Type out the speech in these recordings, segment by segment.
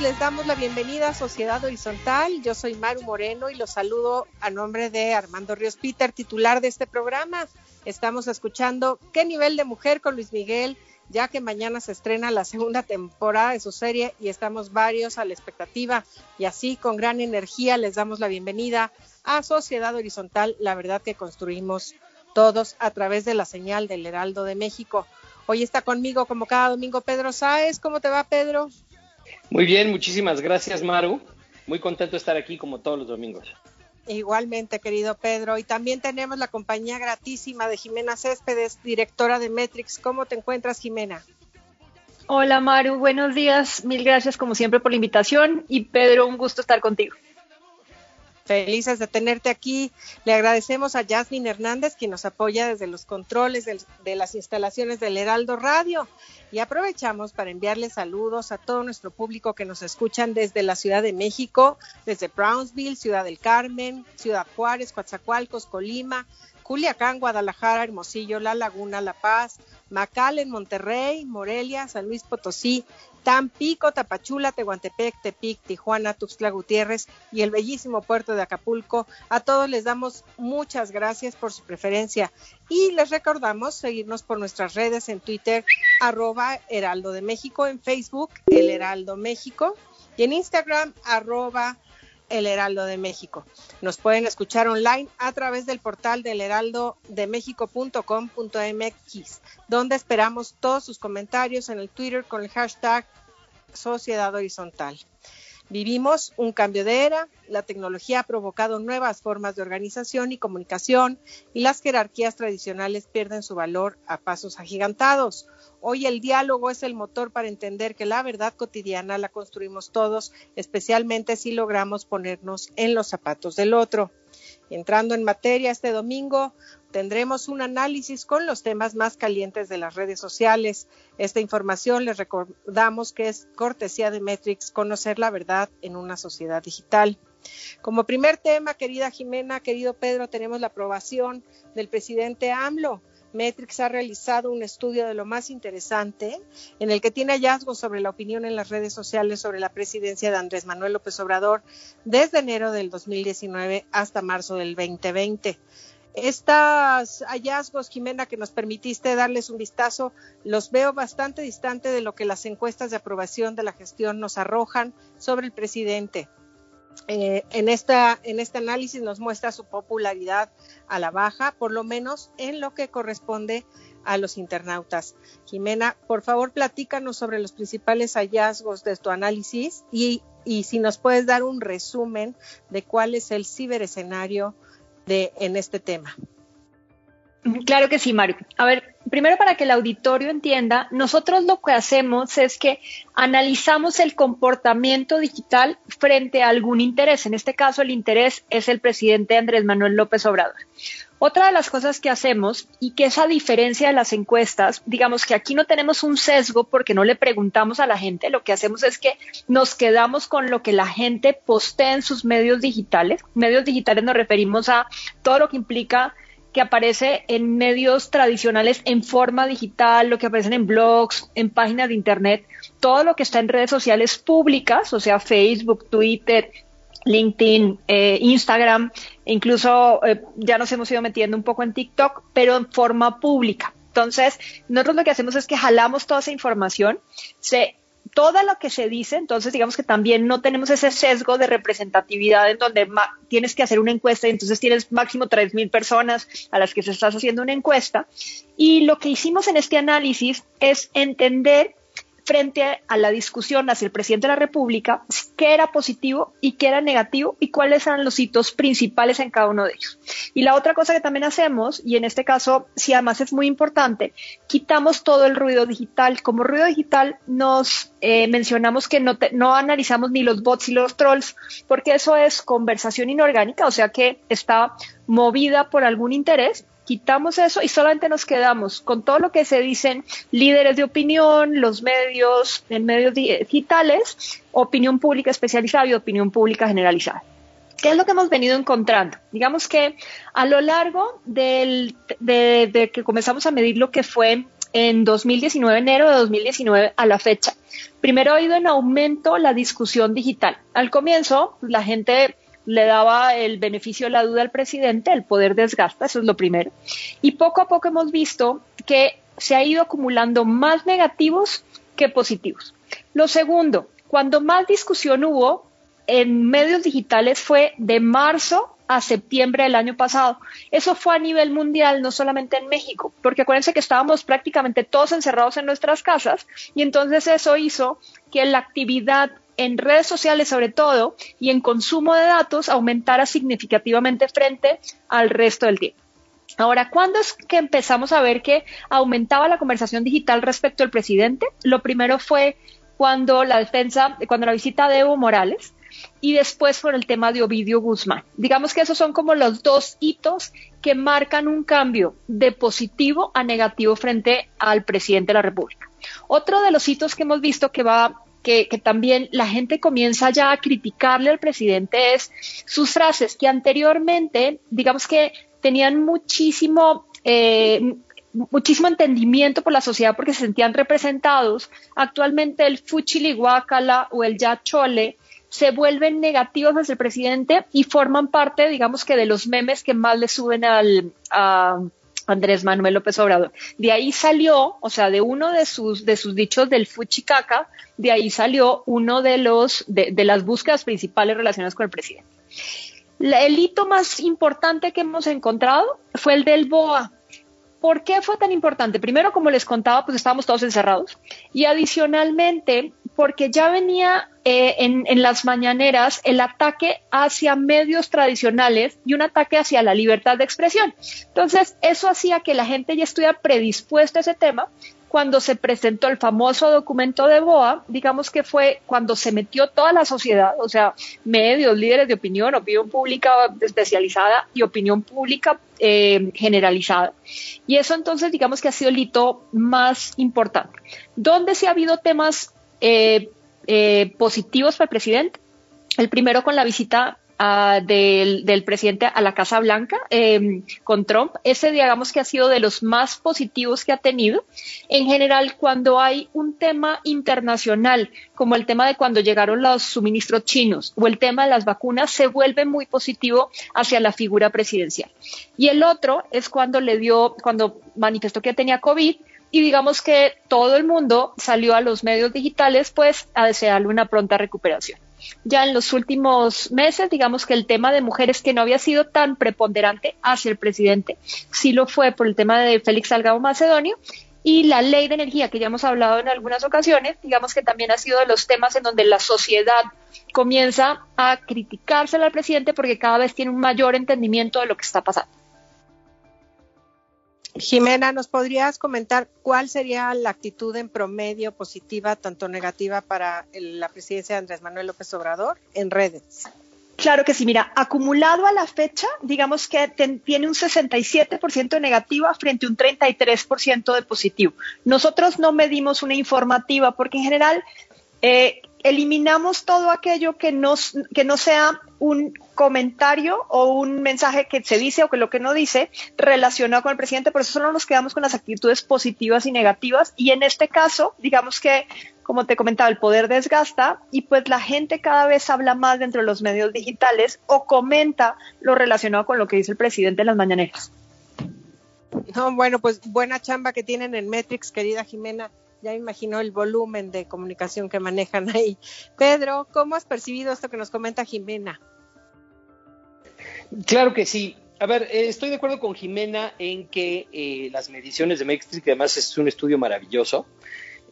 Les damos la bienvenida a Sociedad Horizontal. Yo soy Maru Moreno y los saludo a nombre de Armando Ríos Peter, titular de este programa. Estamos escuchando ¿Qué nivel de mujer con Luis Miguel? Ya que mañana se estrena la segunda temporada de su serie y estamos varios a la expectativa y así con gran energía les damos la bienvenida a Sociedad Horizontal, la verdad que construimos todos a través de la señal del Heraldo de México. Hoy está conmigo como cada domingo Pedro Sáez. ¿Cómo te va Pedro? Muy bien, muchísimas gracias, Maru. Muy contento de estar aquí como todos los domingos. Igualmente, querido Pedro. Y también tenemos la compañía gratísima de Jimena Céspedes, directora de Metrix. ¿Cómo te encuentras, Jimena? Hola Maru, buenos días. Mil gracias como siempre por la invitación. Y Pedro, un gusto estar contigo. Felices de tenerte aquí. Le agradecemos a Jasmine Hernández, quien nos apoya desde los controles del- de las instalaciones del Heraldo Radio. Y aprovechamos para enviarle saludos a todo nuestro público que nos escuchan desde la Ciudad de México, desde Brownsville, Ciudad del Carmen, Ciudad Juárez, Coatzacoalcos, Colima, Culiacán, Guadalajara, Hermosillo, La Laguna, La Paz, Macal Monterrey, Morelia, San Luis Potosí, Tampico, Tapachula, Tehuantepec, Tepic, Tijuana, Tuxtla Gutiérrez y el bellísimo puerto de Acapulco. A todos les damos muchas gracias por su preferencia y les recordamos seguirnos por nuestras redes en Twitter, arroba Heraldo de México, en Facebook, El Heraldo México y en Instagram, arroba El Heraldo de México. Nos pueden escuchar online a través del portal del heraldodemexico.com.mx, donde esperamos todos sus comentarios en el Twitter con el hashtag Sociedad Horizontal. Vivimos un cambio de era, la tecnología ha provocado nuevas formas de organización y comunicación y las jerarquías tradicionales pierden su valor a pasos agigantados. Hoy el diálogo es el motor para entender que la verdad cotidiana la construimos todos, especialmente si logramos ponernos en los zapatos del otro. Entrando en materia este domingo, tendremos un análisis con los temas más calientes de las redes sociales. Esta información les recordamos que es cortesía de Metrix, conocer la verdad en una sociedad digital. Como primer tema, querida Jimena, querido Pedro, tenemos la aprobación del presidente AMLO. Metrix ha realizado un estudio de lo más interesante en el que tiene hallazgos sobre la opinión en las redes sociales sobre la presidencia de Andrés Manuel López Obrador desde enero del 2019 hasta marzo del 2020. Estos hallazgos, Jimena, que nos permitiste darles un vistazo, los veo bastante distante de lo que las encuestas de aprobación de la gestión nos arrojan sobre el presidente. Eh, en, esta, en este análisis nos muestra su popularidad a la baja, por lo menos en lo que corresponde a los internautas. Jimena, por favor, platícanos sobre los principales hallazgos de tu análisis y, y si nos puedes dar un resumen de cuál es el ciberescenario de, en este tema. Claro que sí, Mario. A ver, primero para que el auditorio entienda, nosotros lo que hacemos es que analizamos el comportamiento digital frente a algún interés. En este caso, el interés es el presidente Andrés Manuel López Obrador. Otra de las cosas que hacemos y que es a diferencia de las encuestas, digamos que aquí no tenemos un sesgo porque no le preguntamos a la gente, lo que hacemos es que nos quedamos con lo que la gente postea en sus medios digitales. Medios digitales nos referimos a todo lo que implica que aparece en medios tradicionales en forma digital, lo que aparecen en blogs, en páginas de internet, todo lo que está en redes sociales públicas, o sea, Facebook, Twitter, LinkedIn, eh, Instagram, e incluso eh, ya nos hemos ido metiendo un poco en TikTok, pero en forma pública. Entonces, nosotros lo que hacemos es que jalamos toda esa información, se todo lo que se dice, entonces digamos que también no tenemos ese sesgo de representatividad en donde tienes que hacer una encuesta y entonces tienes máximo 3.000 personas a las que se estás haciendo una encuesta. Y lo que hicimos en este análisis es entender frente a la discusión hacia el presidente de la República qué era positivo y qué era negativo y cuáles eran los hitos principales en cada uno de ellos. Y la otra cosa que también hacemos, y en este caso sí además es muy importante, quitamos todo el ruido digital. Como ruido digital nos eh, mencionamos que no, no analizamos ni los bots y los trolls, porque eso es conversación inorgánica, o sea que está movida por algún interés quitamos eso y solamente nos quedamos con todo lo que se dicen líderes de opinión, los medios, en medios digitales, opinión pública especializada y opinión pública generalizada. ¿Qué es lo que hemos venido encontrando? Digamos que a lo largo del, de, de que comenzamos a medir lo que fue en 2019, enero de 2019 a la fecha, primero ha ido en aumento la discusión digital. Al comienzo, la gente le daba el beneficio de la duda al presidente, el poder desgasta, eso es lo primero. Y poco a poco hemos visto que se ha ido acumulando más negativos que positivos. Lo segundo, cuando más discusión hubo en medios digitales fue de marzo a septiembre del año pasado. Eso fue a nivel mundial, no solamente en México, porque acuérdense que estábamos prácticamente todos encerrados en nuestras casas y entonces eso hizo que la actividad en redes sociales sobre todo y en consumo de datos aumentara significativamente frente al resto del tiempo. Ahora, ¿cuándo es que empezamos a ver que aumentaba la conversación digital respecto al presidente? Lo primero fue cuando la defensa, cuando la visita de Evo Morales y después por el tema de Ovidio Guzmán. Digamos que esos son como los dos hitos que marcan un cambio de positivo a negativo frente al presidente de la República. Otro de los hitos que hemos visto que va que, también la gente comienza ya a criticarle al presidente es sus frases que anteriormente, digamos que tenían muchísimo, eh, muchísimo entendimiento por la sociedad porque se sentían representados. Actualmente el fuchiliguacala o el ya chole se vuelven negativos hacia el presidente y forman parte, digamos que, de los memes que más le suben al, Andrés Manuel López Obrador. De ahí salió, o sea, de uno de sus, de sus dichos del fuchicaca, de ahí salió uno de los, de, las búsquedas principales relacionadas con el presidente. El hito más importante que hemos encontrado fue el del BOA. ¿Por qué fue tan importante? Primero, como les contaba, pues estábamos todos encerrados. Y adicionalmente, porque ya venía eh, en, las mañaneras el ataque hacia medios tradicionales y un ataque hacia la libertad de expresión. Entonces, eso hacía que la gente ya estuviera predispuesta a ese tema. Cuando se presentó el famoso documento de BOA, digamos que fue cuando se metió toda la sociedad, o sea, medios, líderes de opinión, opinión pública especializada y opinión pública eh, generalizada. Y eso entonces, digamos que ha sido el hito más importante. ¿Dónde sí ha habido temas eh, eh, positivos para el presidente? El primero con la visita ah, del, presidente a la Casa Blanca eh, con Trump. Ese, digamos que ha sido de los más positivos que ha tenido. En general, cuando hay un tema internacional, como el tema de cuando llegaron los suministros chinos o el tema de las vacunas, se vuelve muy positivo hacia la figura presidencial. Y el otro es cuando le dio, cuando manifestó que tenía COVID y digamos que todo el mundo salió a los medios digitales pues a desearle una pronta recuperación. Ya en los últimos meses, digamos que el tema de mujeres que no había sido tan preponderante hacia el presidente, sí lo fue por el tema de Félix Salgado Macedonio y la ley de energía que ya hemos hablado en algunas ocasiones, digamos que también ha sido de los temas en donde la sociedad comienza a criticárselo al presidente porque cada vez tiene un mayor entendimiento de lo que está pasando. Jimena, ¿nos podrías comentar cuál sería la actitud en promedio positiva, tanto negativa para la presidencia de Andrés Manuel López Obrador en redes? Claro que sí, mira, acumulado a la fecha, digamos que tiene un 67% de negativa frente a un 33% de positivo. Nosotros no medimos una informativa porque en general eh, eliminamos todo aquello que no, que no sea un comentario o un mensaje que se dice o que lo que no dice relacionado con el presidente, por eso solo nos quedamos con las actitudes positivas y negativas y en este caso, digamos que como te comentaba, el poder desgasta y pues la gente cada vez habla más dentro de los medios digitales o comenta lo relacionado con lo que dice el presidente en las mañaneras. No, bueno, pues buena chamba que tienen en Metrix, querida Jimena. Ya me imagino el volumen de comunicación que manejan ahí. Pedro, ¿cómo has percibido esto que nos comenta Jimena? Claro que sí. A ver, eh, estoy de acuerdo con Jimena en que eh, las mediciones de Metrix, que además es un estudio maravilloso,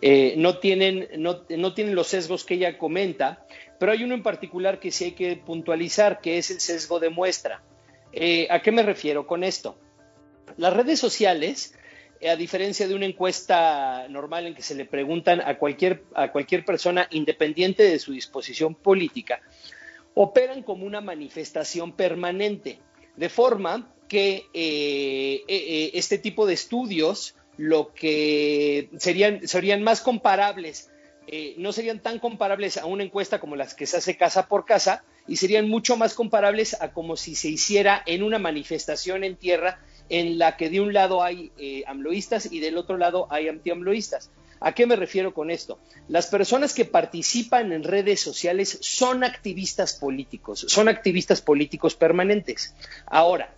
eh, no, tienen, no, no tienen los sesgos que ella comenta, pero hay uno en particular que sí hay que puntualizar, que es el sesgo de muestra. ¿A qué me refiero con esto? Las redes sociales, a diferencia de una encuesta normal en que se le preguntan a cualquier, a cualquier persona independiente de su disposición política, operan como una manifestación permanente, de forma que eh, eh, eh, este tipo de estudios lo que serían, serían más comparables, no serían tan comparables a una encuesta como las que se hace casa por casa, y serían mucho más comparables a como si se hiciera en una manifestación en tierra en la que de un lado hay amloístas y del otro lado hay antiamloístas. ¿A qué me refiero con esto? Las personas que participan en redes sociales son activistas políticos, son activistas políticos permanentes. Ahora,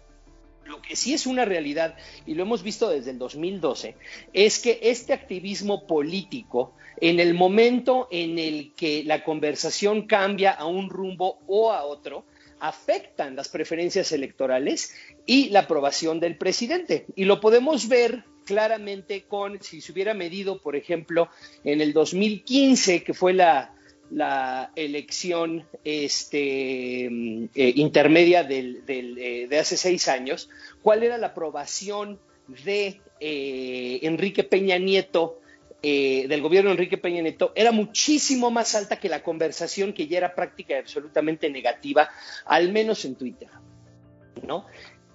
lo que sí es una realidad, y lo hemos visto desde el 2012, es que este activismo político, en el momento en el que la conversación cambia a un rumbo o a otro, afectan las preferencias electorales y la aprobación del presidente. Y lo podemos ver claramente con, si se hubiera medido, por ejemplo, en el 2015, que fue la, elección este, eh, intermedia eh, de hace seis años, cuál era la aprobación de eh, Enrique Peña Nieto, del gobierno de Enrique Peña Nieto, era muchísimo más alta que la conversación que ya era práctica y absolutamente negativa, al menos en Twitter. ¿no?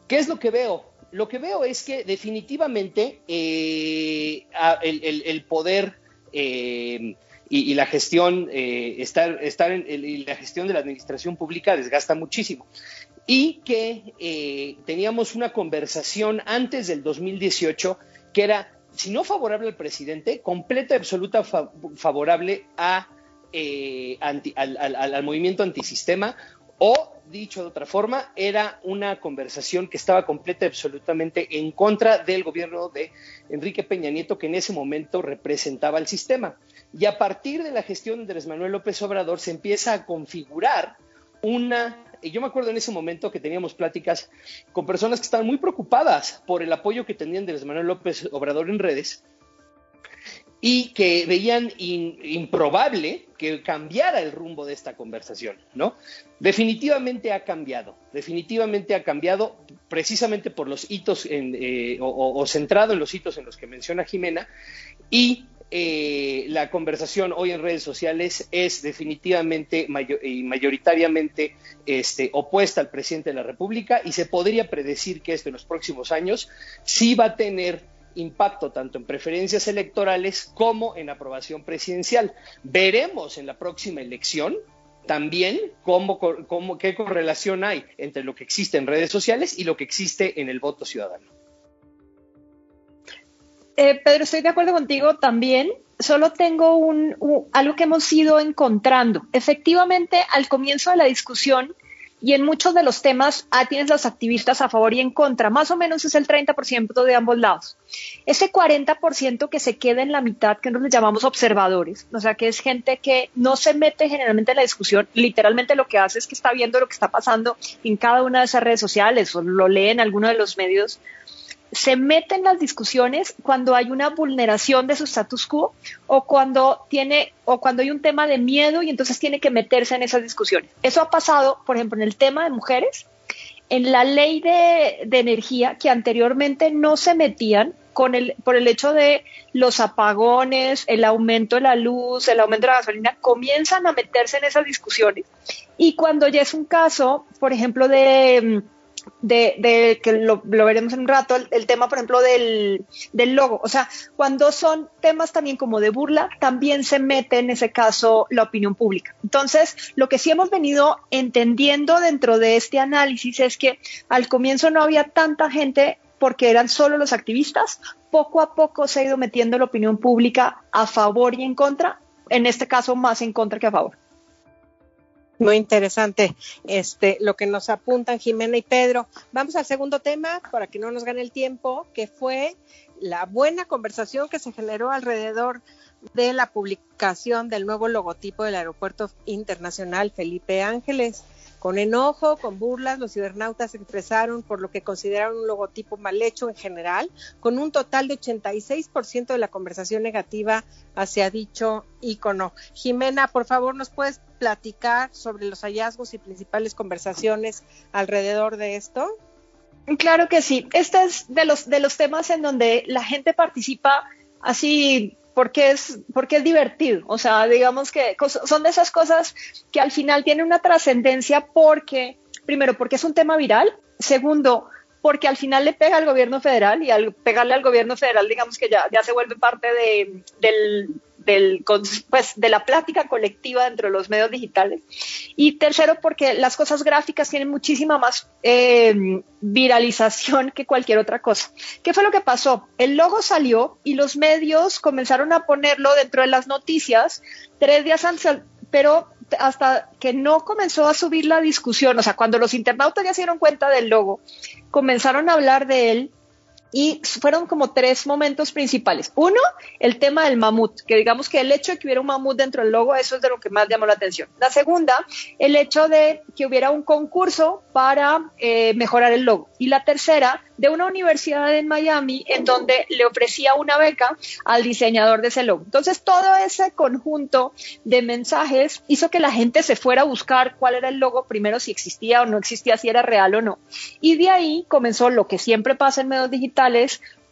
¿Qué es lo que veo? Lo que veo es que definitivamente eh, el, poder eh, y, y, la gestión, eh, estar, el, la gestión de la administración pública desgasta muchísimo. Y que teníamos una conversación antes del 2018 que era, si no favorable al presidente, completa y absoluta fa favorable al, movimiento antisistema O, dicho de otra forma, era una conversación que estaba completa y absolutamente en contra del gobierno de Enrique Peña Nieto, que en ese momento representaba el sistema. Y a partir de la gestión de Andrés Manuel López Obrador se empieza a configurar una y yo me acuerdo en ese momento que teníamos pláticas con personas que estaban muy preocupadas por el apoyo que tenían de Manuel López Obrador en redes y que veían improbable que cambiara el rumbo de esta conversación, ¿no? Definitivamente ha cambiado, definitivamente ha cambiado precisamente por los hitos eh, o, centrado en los hitos en los que menciona Jimena y eh, la conversación hoy en redes sociales es definitivamente y mayoritariamente este, opuesta al presidente de la República y se podría predecir que esto en los próximos años sí va a tener impacto tanto en preferencias electorales como en aprobación presidencial. Veremos en la próxima elección también cómo, cómo, qué correlación hay entre lo que existe en redes sociales y lo que existe en el voto ciudadano. Eh, Pedro, estoy de acuerdo contigo también. Solo tengo un, algo que hemos ido encontrando. Efectivamente, al comienzo de la discusión, y en muchos de los temas ah, tienes los activistas a favor y en contra, más o menos es el 30% de ambos lados. Ese 40% que se queda en la mitad, que nosotros llamamos observadores, o sea, que es gente que no se mete generalmente en la discusión, literalmente lo que hace es que está viendo lo que está pasando en cada una de esas redes sociales o lo lee en alguno de los medios se mete en las discusiones cuando hay una vulneración de su status quo o cuando tiene o cuando hay un tema de miedo y entonces tiene que meterse en esas discusiones. Eso ha pasado, por ejemplo, en el tema de mujeres, en la ley de, de energía que anteriormente no se metían con el, por el hecho de los apagones, el aumento de la luz, el aumento de la gasolina, comienzan a meterse en esas discusiones. Y cuando ya es un caso, por ejemplo, de de, que lo, veremos en un rato, el, tema, por ejemplo, del, del, logo. O sea, cuando son temas también como de burla, también se mete en ese caso la opinión pública. Entonces, lo que sí hemos venido entendiendo dentro de este análisis es que al comienzo no había tanta gente porque eran solo los activistas, poco a poco se ha ido metiendo la opinión pública a favor y en contra, en este caso más en contra que a favor. Muy interesante este, lo que nos apuntan Jimena y Pedro. Vamos al segundo tema para que no nos gane el tiempo, que fue la buena conversación que se generó alrededor de la publicación del nuevo logotipo del Aeropuerto Internacional Felipe Ángeles. Con enojo, con burlas, los cibernautas se expresaron por lo que consideraron un logotipo mal hecho en general, con un total de 86% de la conversación negativa hacia dicho icono. Jimena, por favor, ¿nos puedes platicar sobre los hallazgos y principales conversaciones alrededor de esto? Claro que sí. Este es de los, de los temas en donde la gente participa así porque es, porque es divertido. O sea, digamos que son de esas cosas que al final tienen una trascendencia porque, primero, porque es un tema viral, segundo, porque al final le pega al gobierno federal y al pegarle al gobierno federal, digamos que ya, ya se vuelve parte de, del, del, pues, de la plática colectiva dentro de los medios digitales. Y tercero, porque las cosas gráficas tienen muchísima más eh, viralización que cualquier otra cosa. ¿Qué fue lo que pasó? El logo salió y los medios comenzaron a ponerlo dentro de las noticias tres días antes, pero hasta que no comenzó a subir la discusión, o sea, cuando los internautas ya se dieron cuenta del logo, comenzaron a hablar de él y fueron como tres momentos principales. Uno, el tema del mamut, que digamos que el hecho de que hubiera un mamut dentro del logo, eso es de lo que más llamó la atención. La segunda, el hecho de que hubiera un concurso para eh, mejorar el logo. Y la tercera, de una universidad en Miami en donde le ofrecía una beca al diseñador de ese logo. Entonces, todo ese conjunto de mensajes hizo que la gente se fuera a buscar cuál era el logo, primero si existía o no existía, si era real o no. Y de ahí comenzó lo que siempre pasa en medios digitales,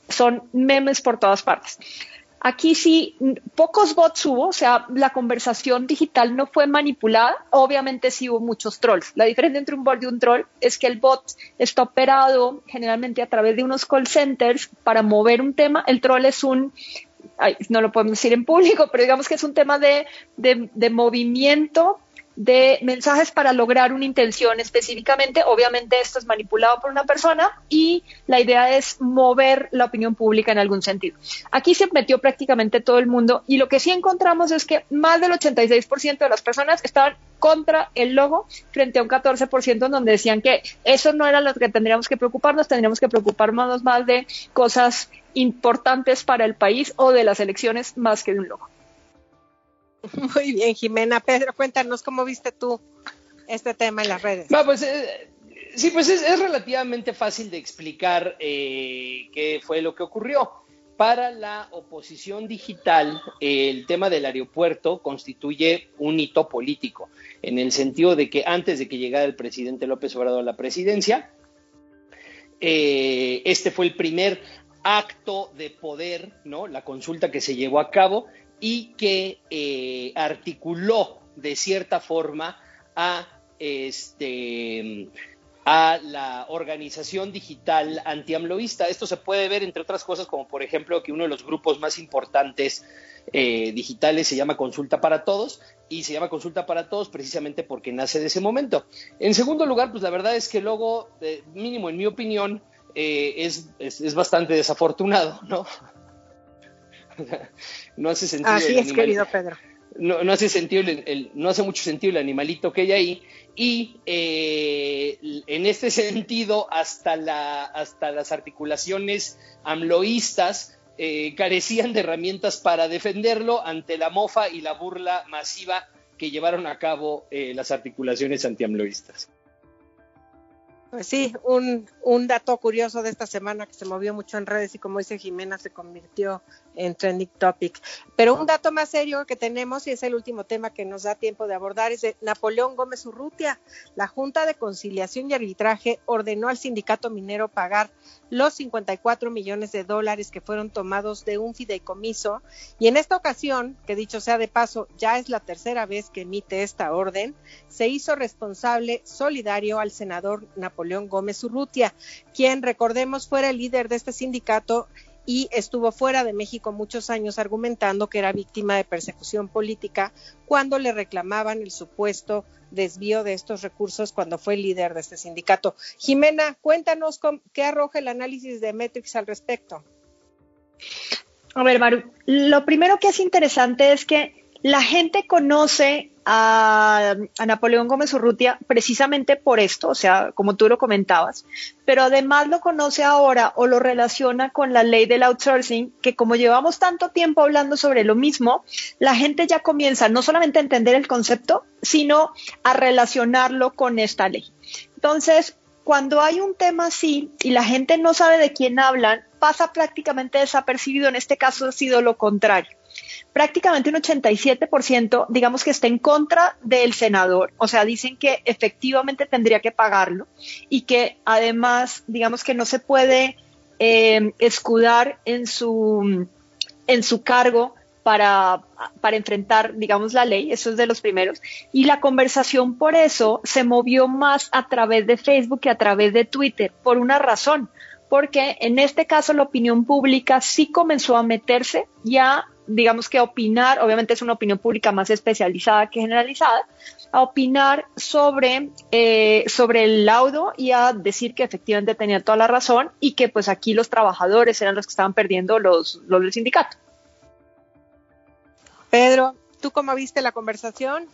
son memes por todas partes. Aquí sí, pocos bots hubo, o sea, la conversación digital no fue manipulada. Obviamente sí hubo muchos trolls. La diferencia entre un bot y un troll es que el bot está operado generalmente a través de unos call centers para mover un tema. El troll es un, no lo podemos decir en público, pero digamos que es un tema de, de movimiento de mensajes para lograr una intención específicamente. Obviamente esto es manipulado por una persona y la idea es mover la opinión pública en algún sentido. Aquí se metió prácticamente todo el mundo y lo que sí encontramos es que más del 86% de las personas estaban contra el logo frente a un 14% en donde decían que eso no era lo que tendríamos que preocuparnos, tendríamos que preocuparnos más de cosas importantes para el país o de las elecciones más que de un logo. Muy bien, Jimena. Pedro, cuéntanos cómo viste tú este tema en las redes. Pues eh, sí, pues es, es, relativamente fácil de explicar eh, qué fue lo que ocurrió. Para la oposición digital, el tema del aeropuerto constituye un hito político, en el sentido de que antes de que llegara el presidente López Obrador a la presidencia, eh, este fue el primer acto de poder, ¿no? La consulta que se llevó a cabo y que eh, articuló de cierta forma a este a la organización digital antiamloísta. Esto se puede ver, entre otras cosas, como por ejemplo que uno de los grupos más importantes eh, digitales se llama Consulta para Todos y se llama Consulta para Todos precisamente porque nace de ese momento. En segundo lugar, pues la verdad es que el logo, eh, mínimo en mi opinión, es, bastante desafortunado, ¿no? no hace sentido. Así es, querido Pedro. No, no, hace sentido el, el, no hace mucho sentido el animalito que hay ahí y eh, en este sentido hasta la hasta las articulaciones amloístas eh, carecían de herramientas para defenderlo ante la mofa y la burla masiva que llevaron a cabo eh, las articulaciones antiamloístas. Pues sí, un, un, dato curioso de esta semana que se movió mucho en redes y como dice Jimena se convirtió en trending topic. Pero un dato más serio que tenemos y es el último tema que nos da tiempo de abordar es de Napoleón Gómez Urrutia. La Junta de Conciliación y Arbitraje ordenó al sindicato minero pagar los 54 millones de dólares que fueron tomados de un fideicomiso. Y en esta ocasión, que dicho sea de paso, ya es la tercera vez que emite esta orden, se hizo responsable solidario al senador Napoleón Gómez Urrutia, quien recordemos fuera el líder de este sindicato y estuvo fuera de México muchos años argumentando que era víctima de persecución política cuando le reclamaban el supuesto desvío de estos recursos cuando fue líder de este sindicato. Jimena, cuéntanos qué arroja el análisis de Metrix al respecto. A ver, Maru, lo primero que es interesante es que la gente conoce a, Napoleón Gómez Urrutia precisamente por esto, o sea, como tú lo comentabas, pero además lo conoce ahora o lo relaciona con la ley del outsourcing, que como llevamos tanto tiempo hablando sobre lo mismo, la gente ya comienza no solamente a entender el concepto, sino a relacionarlo con esta ley. Entonces, cuando hay un tema así y la gente no sabe de quién hablan, pasa prácticamente desapercibido. En este caso ha sido lo contrario prácticamente un 87%, digamos que está en contra del senador, o sea, dicen que efectivamente tendría que pagarlo y que además, digamos que no se puede eh, escudar en su, en su cargo para, para enfrentar, digamos, la ley, eso es de los primeros, y la conversación por eso se movió más a través de Facebook que a través de Twitter, por una razón, porque en este caso la opinión pública sí comenzó a meterse ya digamos que opinar, obviamente es una opinión pública más especializada que generalizada, a opinar sobre, eh, sobre el laudo y a decir que efectivamente tenía toda la razón y que pues aquí los trabajadores eran los que estaban perdiendo los, los del sindicato. Pedro, ¿tú cómo viste la conversación?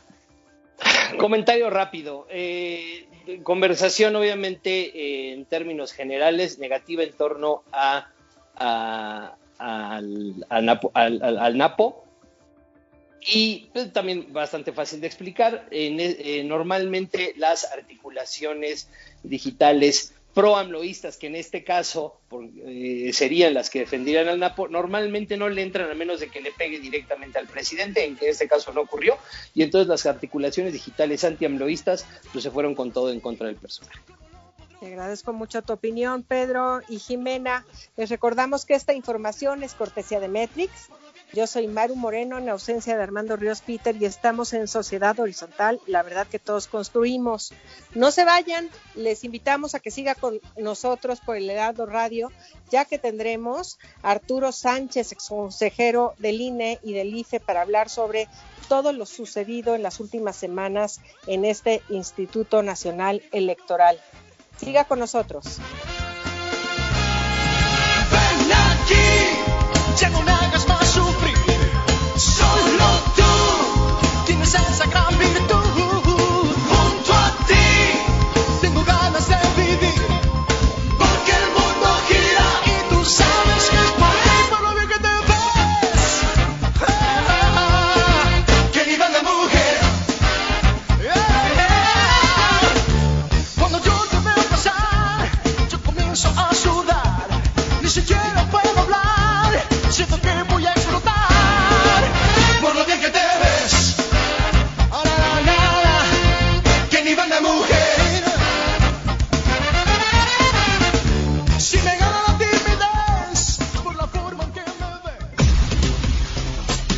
Comentario rápido. Eh, conversación, obviamente, eh, en términos generales, negativa en torno a, a, al, al, Napo, y pues, también bastante fácil de explicar. Eh, normalmente las articulaciones digitales pro-amloístas, que en este caso eh, serían las que defenderían al Napo, normalmente no le entran a menos de que le pegue directamente al presidente, en que en este caso no ocurrió, y entonces las articulaciones digitales anti-amloístas pues, se fueron con todo en contra del personaje. Te agradezco mucho tu opinión, Pedro y Jimena. Les recordamos que esta información es cortesía de Metrix. Yo soy Maru Moreno en ausencia de Armando Ríos Peter y estamos en Sociedad Horizontal, la verdad que todos construimos. No se vayan, les invitamos a que siga con nosotros por el Heraldo Radio, ya que tendremos a Arturo Sánchez, ex consejero del INE y del IFE, para hablar sobre todo lo sucedido en las últimas semanas en este Instituto Nacional Electoral. Siga con nosotros. Ven aquí, ya no me hagas más sufrir. Solo tú tienes esa gran virtud.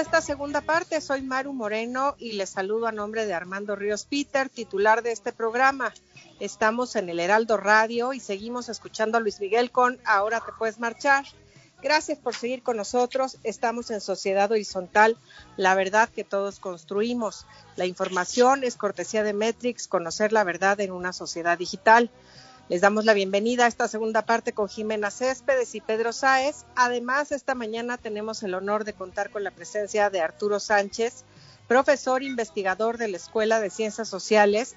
Esta segunda parte. Soy Maru Moreno y les saludo a nombre de Armando Ríos Peter, titular de este programa. Estamos en el Heraldo Radio y seguimos escuchando a Luis Miguel con Ahora te puedes marchar. Gracias por seguir con nosotros. Estamos en Sociedad Horizontal, la verdad que todos construimos. La información es cortesía de Metrix, conocer la verdad en una sociedad digital. Les damos la bienvenida a esta segunda parte con Jimena Céspedes y Pedro Sáez. Además, esta mañana tenemos el honor de contar con la presencia de Arturo Sánchez, profesor investigador de la Escuela de Ciencias Sociales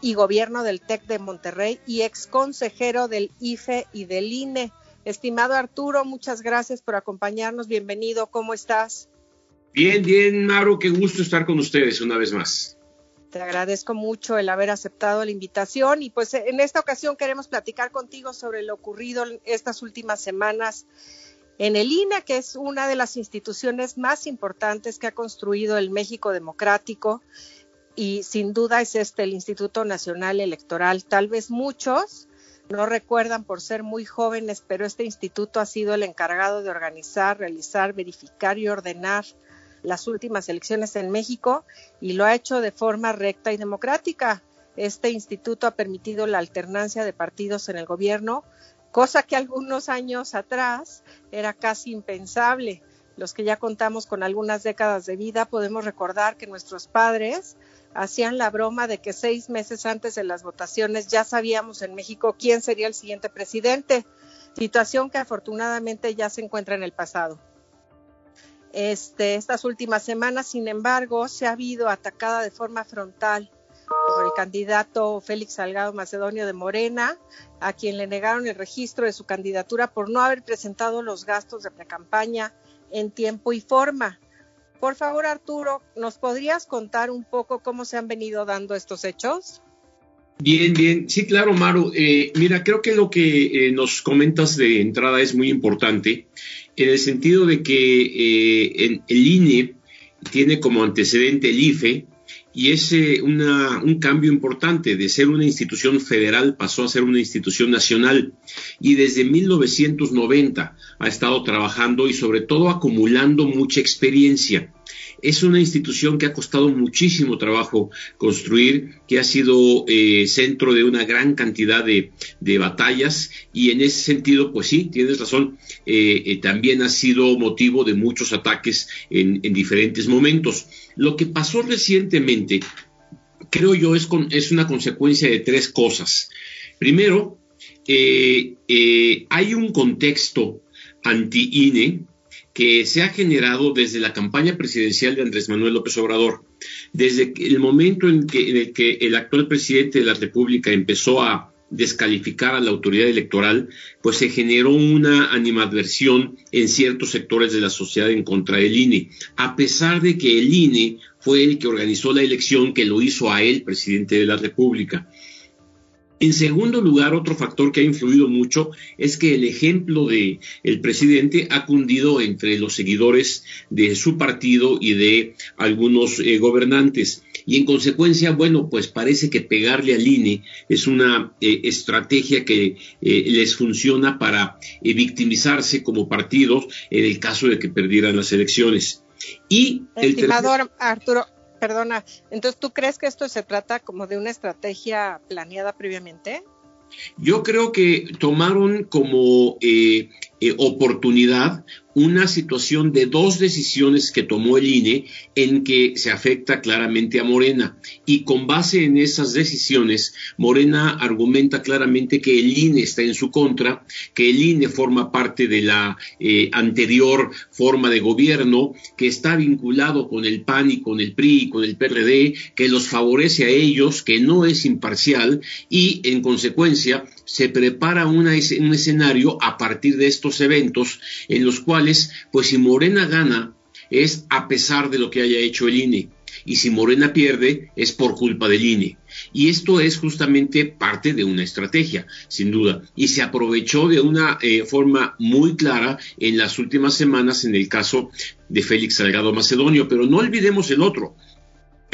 y Gobierno del TEC de Monterrey y ex consejero del IFE y del INE. Estimado Arturo, muchas gracias por acompañarnos. Bienvenido, ¿cómo estás? Bien, bien, Maru, qué gusto estar con ustedes una vez más. Te agradezco mucho el haber aceptado la invitación y pues en esta ocasión queremos platicar contigo sobre lo ocurrido estas últimas semanas en el INE, que es una de las instituciones más importantes que ha construido el México democrático y sin duda es este el Instituto Nacional Electoral. Tal vez muchos no recuerdan por ser muy jóvenes, pero este instituto ha sido el encargado de organizar, realizar, verificar y ordenar las últimas elecciones en México y lo ha hecho de forma recta y democrática. Este instituto ha permitido la alternancia de partidos en el gobierno, cosa que algunos años atrás era casi impensable. Los que ya contamos con algunas décadas de vida podemos recordar que nuestros padres hacían la broma de que seis meses antes de las votaciones ya sabíamos en México quién sería el siguiente presidente, situación que afortunadamente ya se encuentra en el pasado. Este, estas últimas semanas, sin embargo, se ha habido atacada de forma frontal por el candidato Félix Salgado Macedonio de Morena, a quien le negaron el registro de su candidatura por no haber presentado los gastos de precampaña en tiempo y forma. Por favor, Arturo, ¿nos podrías contar un poco cómo se han venido dando estos hechos? Bien, bien. Sí, claro, Maru. Eh, mira, creo que lo que eh, nos comentas de entrada es muy importante, en el sentido de que eh, en el INE tiene como antecedente el IFE y es una, un cambio importante. De ser una institución federal pasó a ser una institución nacional y desde 1990 ha estado trabajando y sobre todo acumulando mucha experiencia. Es una institución que ha costado muchísimo trabajo construir, que ha sido eh, centro de una gran cantidad de, de, batallas y en ese sentido, pues sí, tienes razón, eh, eh, también ha sido motivo de muchos ataques en, en diferentes momentos. Lo que pasó recientemente, creo yo, es, es una consecuencia de tres cosas. Primero, eh, eh, hay un contexto anti-INE que se ha generado desde la campaña presidencial de Andrés Manuel López Obrador. Desde el momento en, en el que el actual presidente de la República empezó a descalificar a la autoridad electoral, pues se generó una animadversión en ciertos sectores de la sociedad en contra del INE, a pesar de que el INE fue el que organizó la elección que lo hizo a él, presidente de la República. En segundo lugar, otro factor que ha influido mucho es que el ejemplo de el presidente ha cundido entre los seguidores de su partido y de algunos eh, gobernantes. Y en consecuencia, bueno, pues parece que pegarle al INE es una eh, estrategia que eh, les funciona para victimizarse como partidos en el caso de que perdieran las elecciones. Y el tercer... Arturo, perdona, entonces tú crees que esto se trata como de una estrategia planeada previamente? Yo creo que tomaron como eh, eh, oportunidad una situación de dos decisiones que tomó el INE en que se afecta claramente a Morena. Y con base en esas decisiones, Morena argumenta claramente que el INE está en su contra, que el INE forma parte de la eh, anterior forma de gobierno, que está vinculado con el PAN y con el PRI y con el PRD, que los favorece a ellos, que no es imparcial y en consecuencia se prepara un escenario a partir de estos eventos en los cuales, pues si Morena gana, es a pesar de lo que haya hecho el INE. Y si Morena pierde, es por culpa del INE. Y esto es justamente parte de una estrategia, sin duda. Y se aprovechó de una eh, forma muy clara en las últimas semanas en el caso de Félix Salgado Macedonio. Pero no olvidemos el otro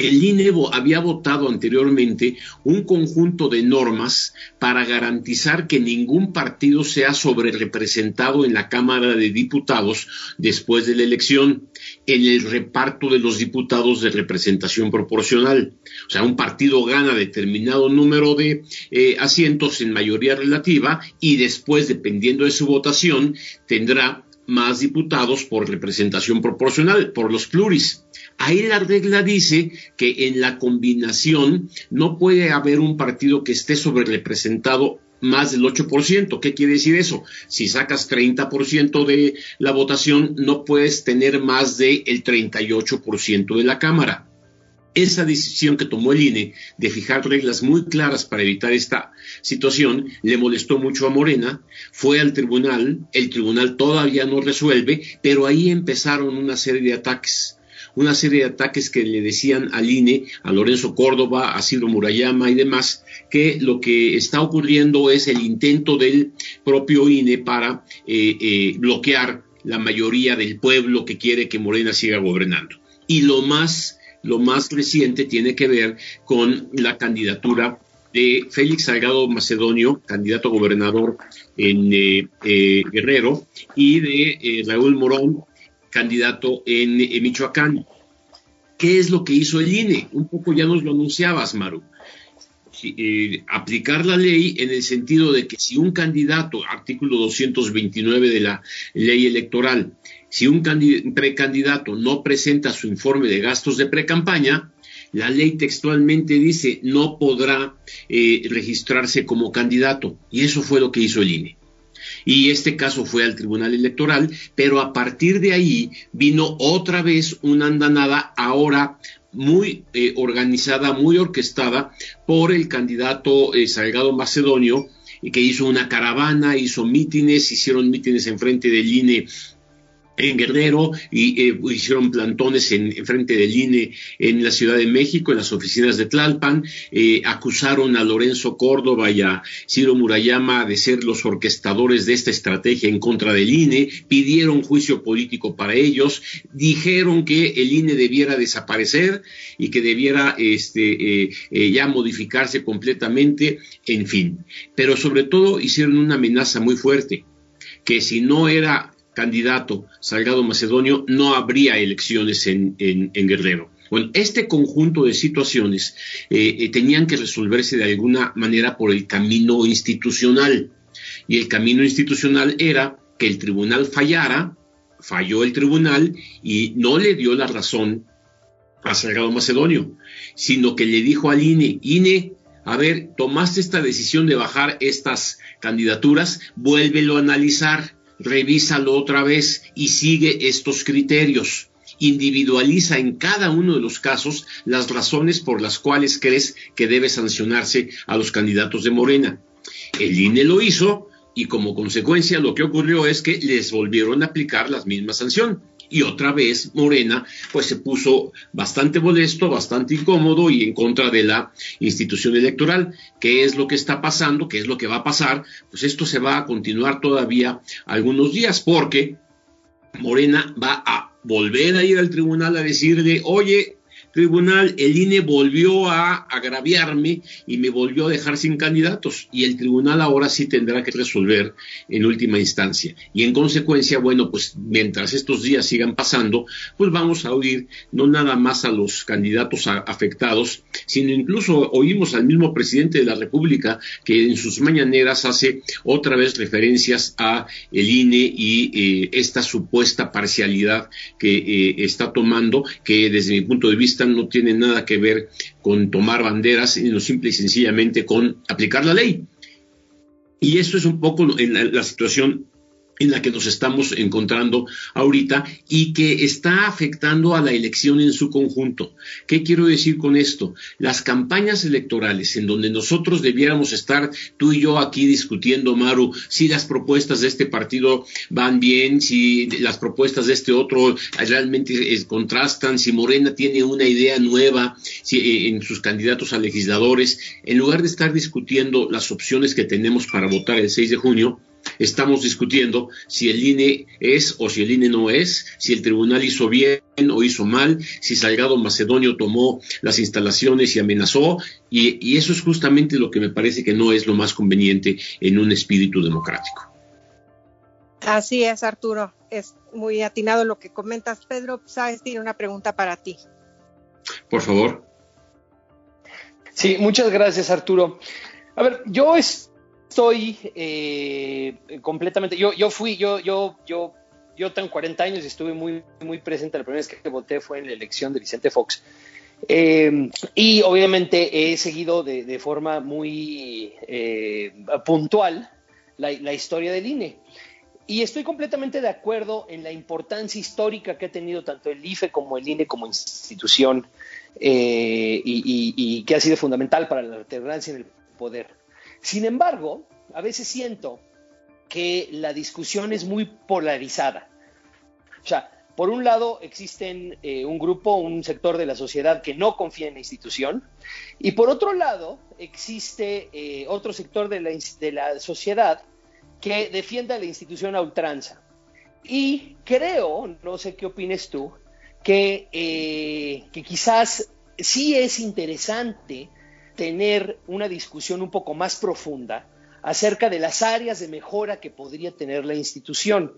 el INE había votado anteriormente un conjunto de normas para garantizar que ningún partido sea sobrerepresentado en la Cámara de Diputados después de la elección en el reparto de los diputados de representación proporcional. O sea, un partido gana determinado número de eh, asientos en mayoría relativa y después, dependiendo de su votación, tendrá más diputados por representación proporcional, por los pluris. Ahí la regla dice que en la combinación no puede haber un partido que esté sobre representado más del 8%. ¿Qué quiere decir eso? Si sacas 30% de la votación, no puedes tener más del 38% de la Cámara. Esa decisión que tomó el INE de fijar reglas muy claras para evitar esta situación le molestó mucho a Morena, fue al tribunal, el tribunal todavía no resuelve, pero ahí empezaron una serie de ataques una serie de ataques que le decían al INE, a Lorenzo Córdoba, a Ciro Murayama y demás, que lo que está ocurriendo es el intento del propio INE para eh, eh, bloquear la mayoría del pueblo que quiere que Morena siga gobernando. Y lo más, lo más reciente tiene que ver con la candidatura de Félix Salgado Macedonio, candidato a gobernador en eh, Guerrero, y de Raúl Morón, candidato en, Michoacán. ¿Qué es lo que hizo el INE? Un poco ya nos lo anunciabas, Maru. Eh, aplicar la ley en el sentido de que si un candidato, artículo 229 de la ley electoral, si un precandidato no presenta su informe de gastos de precampaña, la ley textualmente dice no podrá eh, registrarse como candidato. Y eso fue lo que hizo el INE y este caso fue al Tribunal Electoral, pero a partir de ahí vino otra vez una andanada ahora muy eh, organizada, muy orquestada por el candidato eh, Salgado Macedonio, que hizo una caravana, hizo mítines, hicieron mítines en frente del INE en Guerrero y eh, hicieron plantones en, frente del INE en la Ciudad de México, en las oficinas de Tlalpan, eh, acusaron a Lorenzo Córdoba y a Ciro Murayama de ser los orquestadores de esta estrategia en contra del INE, pidieron juicio político para ellos, dijeron que el INE debiera desaparecer y que debiera este, eh, ya modificarse completamente, en fin. Pero sobre todo hicieron una amenaza muy fuerte, que si no era candidato Salgado Macedonio, no habría elecciones en, Guerrero. Bueno, este conjunto de situaciones eh, eh, tenían que resolverse de alguna manera por el camino institucional. Y el camino institucional era que el tribunal fallara, falló el tribunal y no le dio la razón a Salgado Macedonio, sino que le dijo al INE, INE, a ver, tomaste esta decisión de bajar estas candidaturas, vuélvelo a analizar, revísalo otra vez y sigue estos criterios individualiza en cada uno de los casos las razones por las cuales crees que debe sancionarse a los candidatos de Morena. El INE lo hizo y como consecuencia lo que ocurrió es que les volvieron a aplicar la misma sanción. Y otra vez Morena pues se puso bastante molesto, bastante incómodo y en contra de la institución electoral. ¿Qué es lo que está pasando? ¿Qué es lo que va a pasar? Pues esto se va a continuar todavía algunos días porque Morena va a volver a ir al tribunal a decirle, oye, tribunal, el INE volvió a agraviarme y me volvió a dejar sin candidatos y el tribunal ahora sí tendrá que resolver en última instancia. Y en consecuencia, bueno, pues mientras estos días sigan pasando, pues vamos a oír no nada más a los candidatos afectados, sino incluso oímos al mismo presidente de la República que en sus mañaneras hace otra vez referencias a el INE y eh, esta supuesta parcialidad que eh, está tomando, que desde mi punto de vista no tiene nada que ver con tomar banderas, sino simple y sencillamente con aplicar la ley. Y eso es un poco en la situación en la que nos estamos encontrando ahorita y que está afectando a la elección en su conjunto. ¿Qué quiero decir con esto? Las campañas electorales en donde nosotros debiéramos estar tú y yo aquí discutiendo, Maru, si las propuestas de este partido van bien, si las propuestas de este otro realmente contrastan, si Morena tiene una idea nueva eh, en sus candidatos a legisladores, en lugar de estar discutiendo las opciones que tenemos para votar el 6 de junio, estamos discutiendo si el INE es o si el INE no es, si el tribunal hizo bien o hizo mal, si Salgado Macedonio tomó las instalaciones y amenazó, y, y eso es justamente lo que me parece que no es lo más conveniente en un espíritu democrático. Así es, Arturo. Es muy atinado lo que comentas. Pedro Sáez tiene una pregunta para ti. Por favor. Sí, muchas gracias, Arturo. A ver, yo es, estoy eh, completamente, yo, yo fui, yo, yo, yo, yo tengo 40 años y estuve muy, muy presente. La primera vez que voté fue en la elección de Vicente Fox. Eh, y obviamente he seguido de, forma muy eh, puntual la, historia del INE. Y estoy completamente de acuerdo en la importancia histórica que ha tenido tanto el IFE como el INE como institución y, y, y, que ha sido fundamental para la alternancia en el poder. Sin embargo, a veces siento que la discusión es muy polarizada. O sea, por un lado existen eh, un grupo, un sector de la sociedad que no confía en la institución, y por otro lado existe eh, otro sector de la, sociedad que defiende a la institución a ultranza. Y creo, no sé qué opines tú, que, eh, que quizás sí es interesante tener una discusión un poco más profunda acerca de las áreas de mejora que podría tener la institución.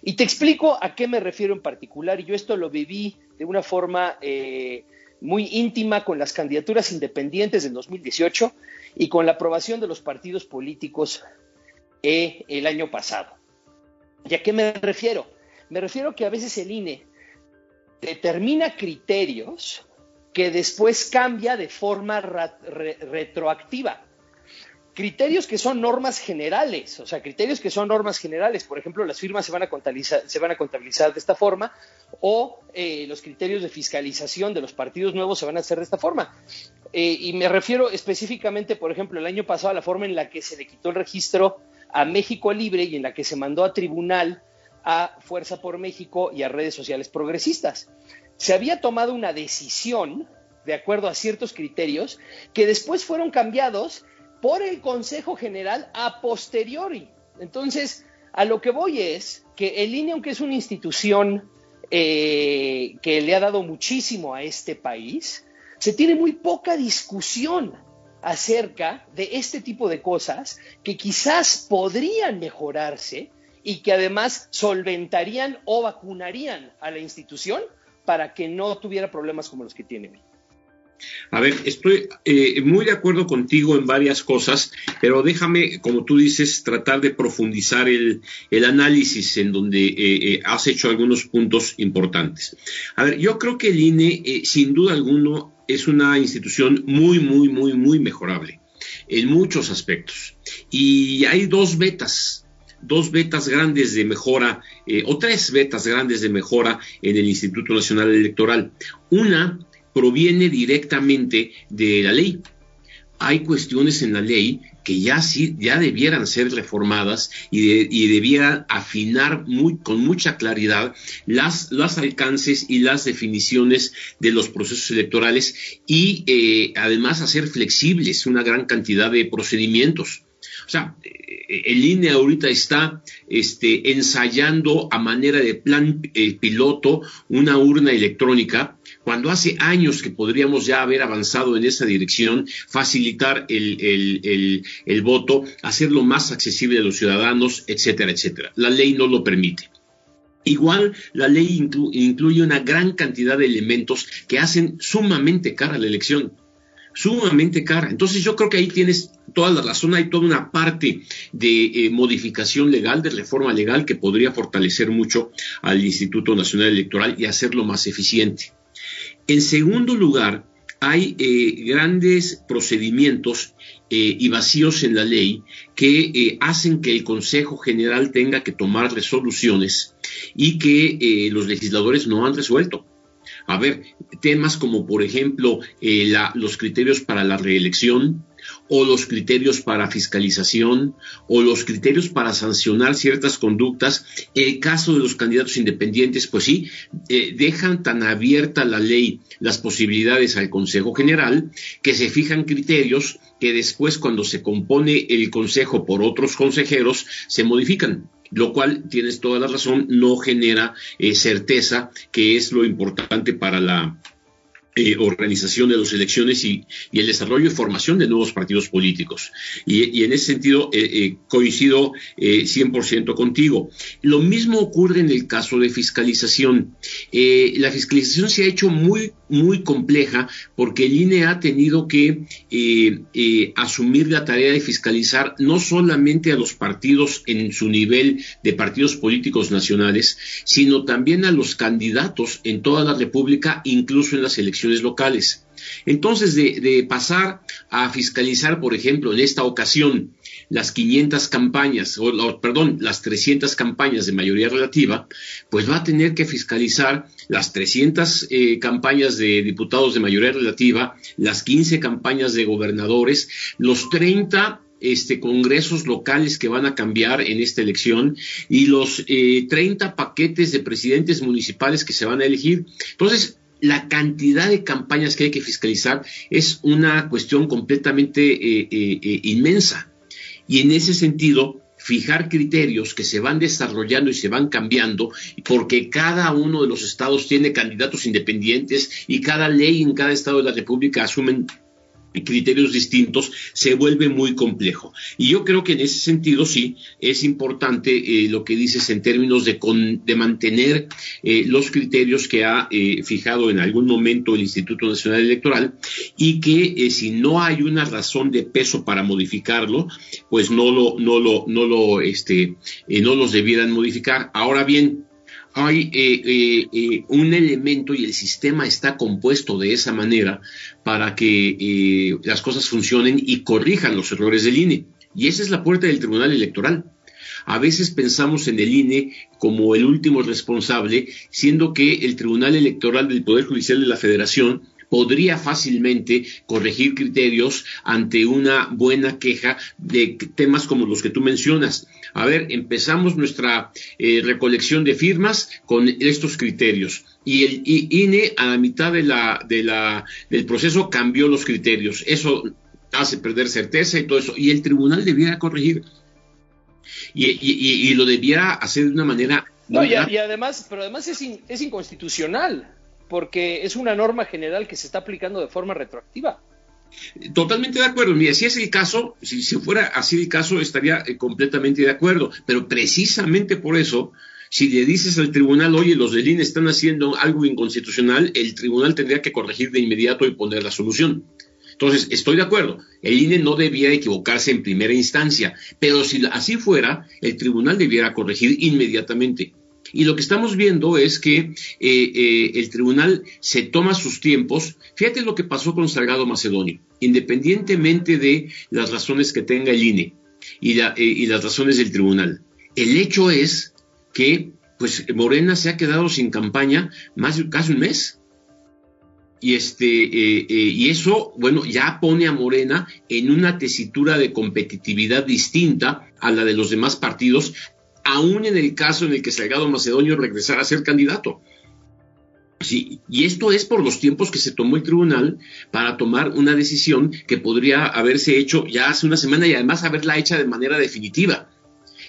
Y te explico a qué me refiero en particular, yo esto lo viví de una forma eh, muy íntima con las candidaturas independientes del 2018 y con la aprobación de los partidos políticos eh, el año pasado. ¿Y a qué me refiero? Me refiero que a veces el INE determina criterios que después cambia de forma retroactiva. Criterios que son normas generales, o sea, criterios que son normas generales, por ejemplo, las firmas se van a contabilizar, se van a contabilizar de esta forma, o eh, los criterios de fiscalización de los partidos nuevos se van a hacer de esta forma. Eh, y me refiero específicamente, por ejemplo, el año pasado a la forma en la que se le quitó el registro a México Libre y en la que se mandó a tribunal a Fuerza por México y a redes sociales progresistas se había tomado una decisión de acuerdo a ciertos criterios que después fueron cambiados por el Consejo General a posteriori. Entonces, a lo que voy es que el INE, aunque es una institución eh, que le ha dado muchísimo a este país, se tiene muy poca discusión acerca de este tipo de cosas que quizás podrían mejorarse y que además solventarían o vacunarían a la institución para que no tuviera problemas como los que tiene A ver, estoy eh, muy de acuerdo contigo en varias cosas, pero déjame, como tú dices, tratar de profundizar el, análisis en donde eh, eh, has hecho algunos puntos importantes. A ver, yo creo que el INE, sin duda alguno, es una institución muy, muy, muy, muy mejorable. en muchos aspectos. Y hay dos betas, dos betas grandes de mejora, eh, o tres betas grandes de mejora en el Instituto Nacional Electoral. Una proviene directamente de la ley. Hay cuestiones en la ley que ya sí, ya debieran ser reformadas y, debieran afinar muy, con mucha claridad las, los alcances y las definiciones de los procesos electorales y eh, además hacer flexibles una gran cantidad de procedimientos. O sea, el INE ahorita está este, ensayando a manera de plan eh, piloto una urna electrónica cuando hace años que podríamos ya haber avanzado en esa dirección, facilitar el, voto, hacerlo más accesible a los ciudadanos, etcétera, etcétera. La ley no lo permite. Igual la ley incluye una gran cantidad de elementos que hacen sumamente cara la elección sumamente cara. Entonces yo creo que ahí tienes toda la razón, hay toda una parte de eh, modificación legal, de reforma legal que podría fortalecer mucho al Instituto Nacional Electoral y hacerlo más eficiente. En segundo lugar, hay eh, grandes procedimientos eh, y vacíos en la ley que hacen que el Consejo General tenga que tomar resoluciones y que los legisladores no han resuelto. A ver, temas como por ejemplo los criterios para la reelección, o los criterios para fiscalización o los criterios para sancionar ciertas conductas. El caso de los candidatos independientes, pues sí, eh, dejan tan abierta la ley las posibilidades al Consejo General que se fijan criterios que después cuando se compone el Consejo por otros consejeros se modifican lo cual, tienes toda la razón, no genera eh, certeza, que es lo importante para la, eh, organización de las elecciones y, el desarrollo y formación de nuevos partidos políticos. Y, en ese sentido eh, eh, coincido 100% contigo. Lo mismo ocurre en el caso de fiscalización. la fiscalización se ha hecho muy, muy compleja porque el INE ha tenido que asumir la tarea de fiscalizar no solamente a los partidos en su nivel de partidos políticos nacionales, sino también a los candidatos en toda la República, incluso en las elecciones locales. Entonces, de, pasar a fiscalizar, por ejemplo, en esta ocasión, las 500 campañas, o perdón, las 300 campañas de mayoría relativa, pues va a tener que fiscalizar las 300 eh, campañas de diputados de mayoría relativa, las 15 campañas de gobernadores, los 30 este, congresos locales que van a cambiar en esta elección y los 30 eh, paquetes de presidentes municipales que se van a elegir. Entonces, la cantidad de campañas que hay que fiscalizar es una cuestión completamente eh, eh, eh, inmensa. Y en ese sentido, fijar criterios que se van desarrollando y se van cambiando, porque cada uno de los estados tiene candidatos independientes y cada ley en cada estado de la República asumen criterios distintos, se vuelve muy complejo. Y yo creo que en ese sentido sí es importante eh, lo que dices en términos de, de mantener eh, los criterios que ha eh, fijado en algún momento el Instituto Nacional Electoral y que si no hay una razón de peso para modificarlo, pues no lo, no lo, no lo, este, no los debieran modificar. Ahora bien, hay eh, un elemento y el sistema está compuesto de esa manera para que las cosas funcionen y corrijan los errores del INE. Y esa es la puerta del Tribunal Electoral. A veces pensamos en el INE como el último responsable, siendo que el Tribunal Electoral del Poder Judicial de la Federación podría fácilmente corregir criterios ante una buena queja de temas como los que tú mencionas. A ver, empezamos nuestra eh, recolección de firmas con estos criterios y el INE a la mitad de la, de la, del proceso cambió los criterios. Eso hace perder certeza y todo eso. Y el tribunal debiera corregir. Y, lo debiera hacer de una manera... No, y, además, pero además es, es inconstitucional porque es una norma general que se está aplicando de forma retroactiva. Totalmente de acuerdo. Mira, si es el caso, si, fuera así el caso, estaría eh, completamente de acuerdo. Pero precisamente por eso, si le dices al tribunal, oye, los del INE están haciendo algo inconstitucional, el tribunal tendría que corregir de inmediato y poner la solución. Entonces, estoy de acuerdo, el INE no debía equivocarse en primera instancia, pero si así fuera, el tribunal debiera corregir inmediatamente. Y lo que estamos viendo es que eh, eh, el tribunal se toma sus tiempos. Fíjate lo que pasó con Salgado Macedonio, independientemente de las razones que tenga el INE eh, y las razones del tribunal. El hecho es que pues Morena se ha quedado sin campaña más de casi un mes. Y, este, y eso, bueno, ya pone a Morena en una tesitura de competitividad distinta a la de los demás partidos aún en el caso en el que Salgado Macedonio regresara a ser candidato. Sí, y esto es por los tiempos que se tomó el tribunal para tomar una decisión que podría haberse hecho ya hace una semana y además haberla hecha de manera definitiva.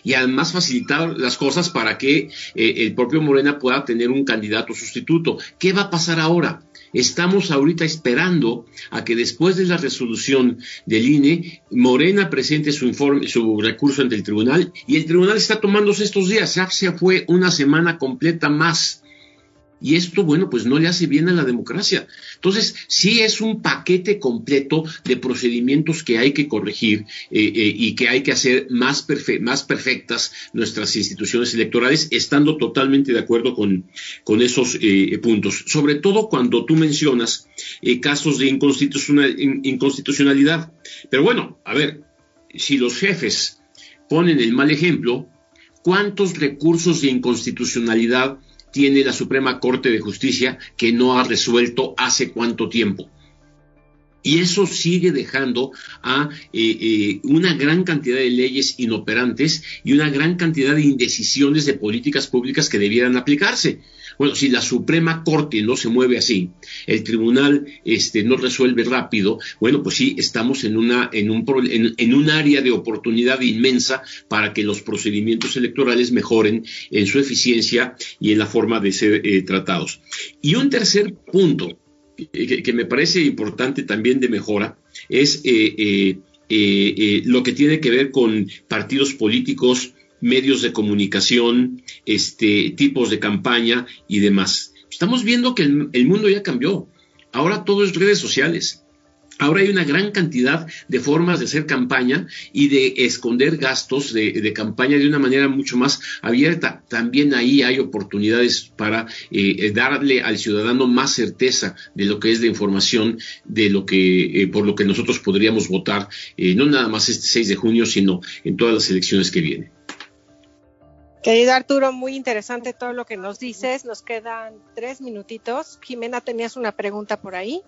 Y además facilitar las cosas para que eh, el propio Morena pueda tener un candidato sustituto. ¿Qué va a pasar ahora? Estamos ahorita esperando a que después de la resolución del INE, Morena presente su informe, su recurso ante el tribunal y el tribunal está tomándose estos días. Ya se fue una semana completa más y esto, bueno, pues no le hace bien a la democracia. Entonces, sí es un paquete completo de procedimientos que hay que corregir eh, eh, y que hay que hacer más, más, perfectas nuestras instituciones electorales, estando totalmente de acuerdo con, con esos eh, puntos. Sobre todo cuando tú mencionas casos de inconstitucionalidad. Pero bueno, a ver, si los jefes ponen el mal ejemplo, ¿cuántos recursos de inconstitucionalidad tiene la Suprema Corte de Justicia que no ha resuelto hace cuánto tiempo. Y eso sigue dejando a eh, eh, una gran cantidad de leyes inoperantes y una gran cantidad de indecisiones de políticas públicas que debieran aplicarse. Bueno, si la Suprema Corte no se mueve así, el tribunal este, no resuelve rápido, bueno, pues sí, estamos en, una, en, un, en, un área de oportunidad inmensa para que los procedimientos electorales mejoren en su eficiencia y en la forma de ser eh, tratados. Y un tercer punto que, me parece importante también de mejora es eh, eh, lo que tiene que ver con partidos políticos medios de comunicación, este, tipos de campaña y demás. Estamos viendo que el, mundo ya cambió. Ahora todo es redes sociales. Ahora hay una gran cantidad de formas de hacer campaña y de esconder gastos de, campaña de una manera mucho más abierta. También ahí hay oportunidades para eh, darle al ciudadano más certeza de lo que es la información, de lo que, eh, por lo que nosotros podríamos votar, eh, no nada más este 6 de junio, sino en todas las elecciones que vienen. Querido Arturo, muy interesante todo lo que nos dices. Nos quedan tres minutitos. Jimena, ¿tenías una pregunta por ahí?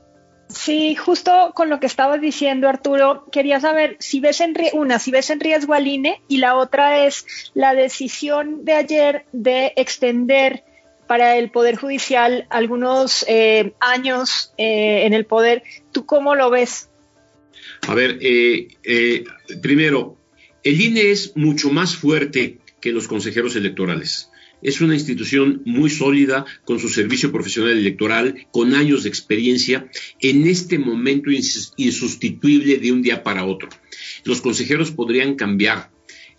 Sí, justo con lo que estabas diciendo, Arturo, quería saber si ves en una, si ves en riesgo al INE y la otra es la decisión de ayer de extender para el Poder Judicial algunos eh, años eh, en el poder. ¿Tú cómo lo ves? A ver, eh, primero, el INE es mucho más fuerte que los consejeros electorales. Es una institución muy sólida con su servicio profesional electoral, con años de experiencia, en este momento insustituible de un día para otro. Los consejeros podrían cambiar,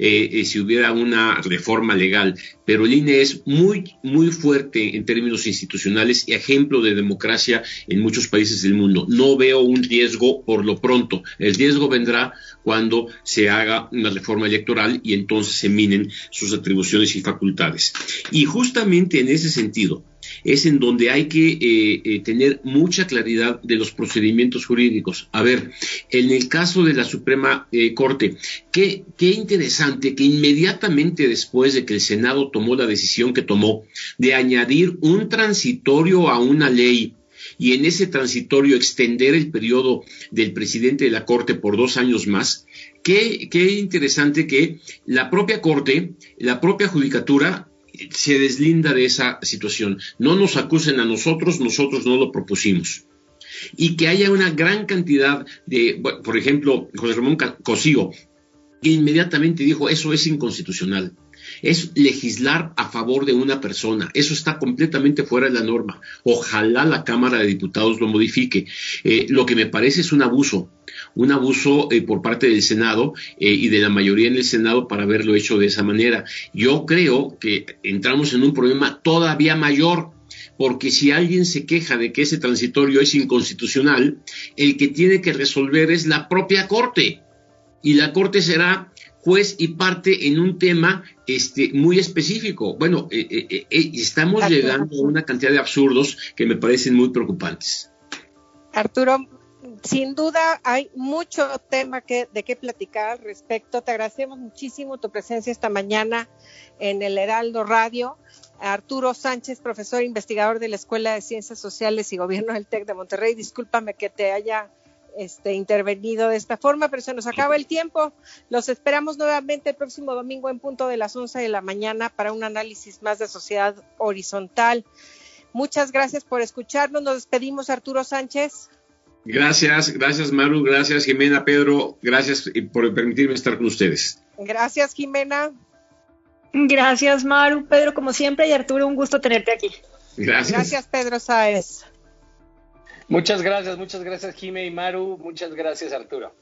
eh, eh, si hubiera una reforma legal, pero el INE es muy, muy fuerte en términos institucionales y ejemplo de democracia en muchos países del mundo. No veo un riesgo por lo pronto. El riesgo vendrá cuando se haga una reforma electoral y entonces se minen sus atribuciones y facultades. Y justamente en ese sentido, es en donde hay que eh, eh, tener mucha claridad de los procedimientos jurídicos. A ver, en el caso de la Suprema eh, Corte, qué, qué interesante que inmediatamente después de que el Senado tomó la decisión que tomó de añadir un transitorio a una ley y en ese transitorio extender el periodo del presidente de la Corte por dos años más, qué, qué interesante que la propia Corte, la propia Judicatura se deslinda de esa situación. No nos acusen a nosotros, nosotros no lo propusimos. Y que haya una gran cantidad de, por ejemplo, José Ramón Cosío, que inmediatamente dijo, eso es inconstitucional. Es legislar a favor de una persona. Eso está completamente fuera de la norma. Ojalá la Cámara de Diputados lo modifique. Eh, lo que me parece es un abuso un abuso eh, por parte del Senado eh, y de la mayoría en el Senado para haberlo hecho de esa manera. Yo creo que entramos en un problema todavía mayor porque si alguien se queja de que ese transitorio es inconstitucional, el que tiene que resolver es la propia Corte. Y la Corte será juez y parte en un tema este, muy específico. Bueno, eh, eh, eh, estamos llegando a una cantidad de absurdos que me parecen muy preocupantes. Arturo, sin duda hay mucho tema que, de qué platicar al respecto. Te agradecemos muchísimo tu presencia esta mañana en el Heraldo Radio. Arturo Sánchez, profesor investigador de la Escuela de Ciencias Sociales y Gobierno del TEC de Monterrey. Discúlpame que te haya este, intervenido de esta forma, pero se nos acaba el tiempo. Los esperamos nuevamente el próximo domingo en punto de las 11 de la mañana para un análisis más de sociedad horizontal. Muchas gracias por escucharnos. Nos despedimos, Arturo Sánchez. Gracias, gracias Maru, gracias Jimena, Pedro, gracias por permitirme estar con ustedes. Gracias Jimena. Gracias Maru, Pedro como siempre y Arturo, un gusto tenerte aquí. Gracias. Gracias Pedro Sáez. Muchas gracias, muchas gracias Jime y Maru, muchas gracias Arturo.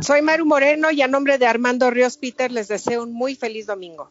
Soy Maru Moreno y a nombre de Armando Ríos Peter les deseo un muy feliz domingo.